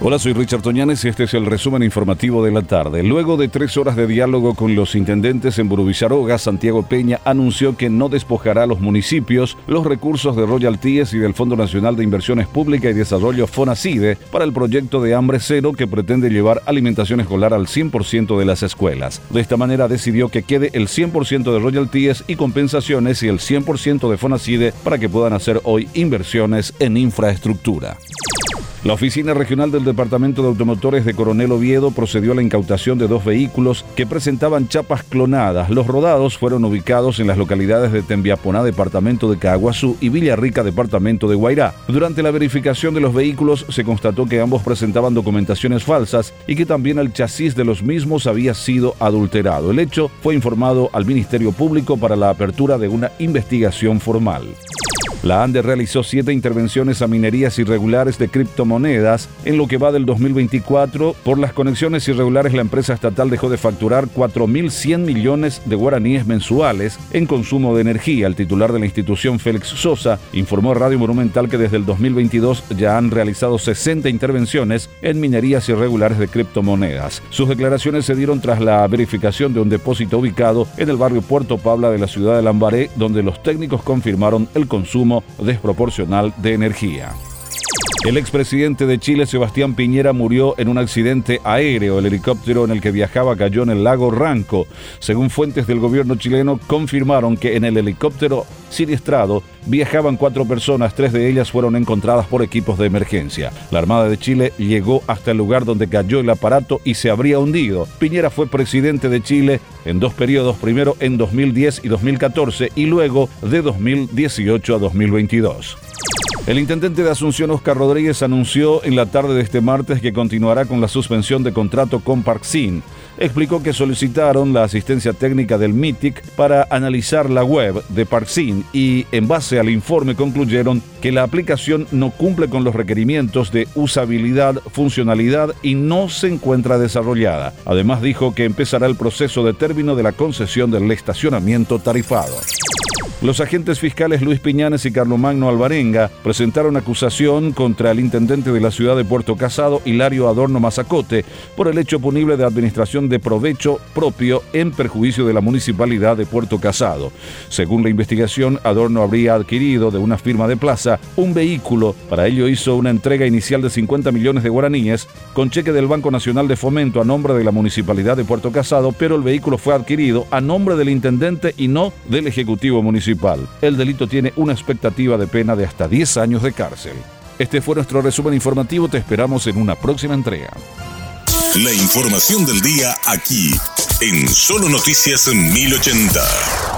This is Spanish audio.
Hola, soy Richard Toñanes y este es el resumen informativo de la tarde. Luego de tres horas de diálogo con los intendentes en Burubizaroga, Santiago Peña anunció que no despojará a los municipios los recursos de royalties y del Fondo Nacional de Inversiones Públicas y Desarrollo FONACIDE para el proyecto de Hambre Cero que pretende llevar alimentación escolar al 100% de las escuelas. De esta manera decidió que quede el 100% de royalties y compensaciones y el 100% de FONACIDE para que puedan hacer hoy inversiones en infraestructura. La Oficina Regional del Departamento de Automotores de Coronel Oviedo procedió a la incautación de dos vehículos que presentaban chapas clonadas. Los rodados fueron ubicados en las localidades de Tembiaponá, departamento de Caguazú, y Villarrica, departamento de Guairá. Durante la verificación de los vehículos se constató que ambos presentaban documentaciones falsas y que también el chasis de los mismos había sido adulterado. El hecho fue informado al Ministerio Público para la apertura de una investigación formal. La ANDE realizó siete intervenciones a minerías irregulares de criptomonedas en lo que va del 2024. Por las conexiones irregulares, la empresa estatal dejó de facturar 4.100 millones de guaraníes mensuales en consumo de energía. El titular de la institución, Félix Sosa, informó a Radio Monumental que desde el 2022 ya han realizado 60 intervenciones en minerías irregulares de criptomonedas. Sus declaraciones se dieron tras la verificación de un depósito ubicado en el barrio Puerto Pabla de la ciudad de Lambaré, donde los técnicos confirmaron el consumo desproporcional de energía. El expresidente de Chile, Sebastián Piñera, murió en un accidente aéreo. El helicóptero en el que viajaba cayó en el lago Ranco. Según fuentes del gobierno chileno, confirmaron que en el helicóptero siniestrado viajaban cuatro personas, tres de ellas fueron encontradas por equipos de emergencia. La Armada de Chile llegó hasta el lugar donde cayó el aparato y se habría hundido. Piñera fue presidente de Chile en dos periodos, primero en 2010 y 2014 y luego de 2018 a 2022. El intendente de Asunción, Oscar Rodríguez, anunció en la tarde de este martes que continuará con la suspensión de contrato con Parksin. Explicó que solicitaron la asistencia técnica del MITIC para analizar la web de Parksin y en base al informe concluyeron que la aplicación no cumple con los requerimientos de usabilidad, funcionalidad y no se encuentra desarrollada. Además dijo que empezará el proceso de término de la concesión del estacionamiento tarifado. Los agentes fiscales Luis Piñanes y Carlomagno Alvarenga presentaron acusación contra el intendente de la ciudad de Puerto Casado, Hilario Adorno Mazacote, por el hecho punible de administración de provecho propio en perjuicio de la municipalidad de Puerto Casado. Según la investigación, Adorno habría adquirido de una firma de plaza un vehículo. Para ello hizo una entrega inicial de 50 millones de guaraníes con cheque del Banco Nacional de Fomento a nombre de la municipalidad de Puerto Casado, pero el vehículo fue adquirido a nombre del intendente y no del Ejecutivo El delito tiene una expectativa de pena de hasta 10 años de cárcel. Este fue nuestro resumen informativo, te esperamos en una próxima entrega. La información del día aquí, en Solo Noticias 1080.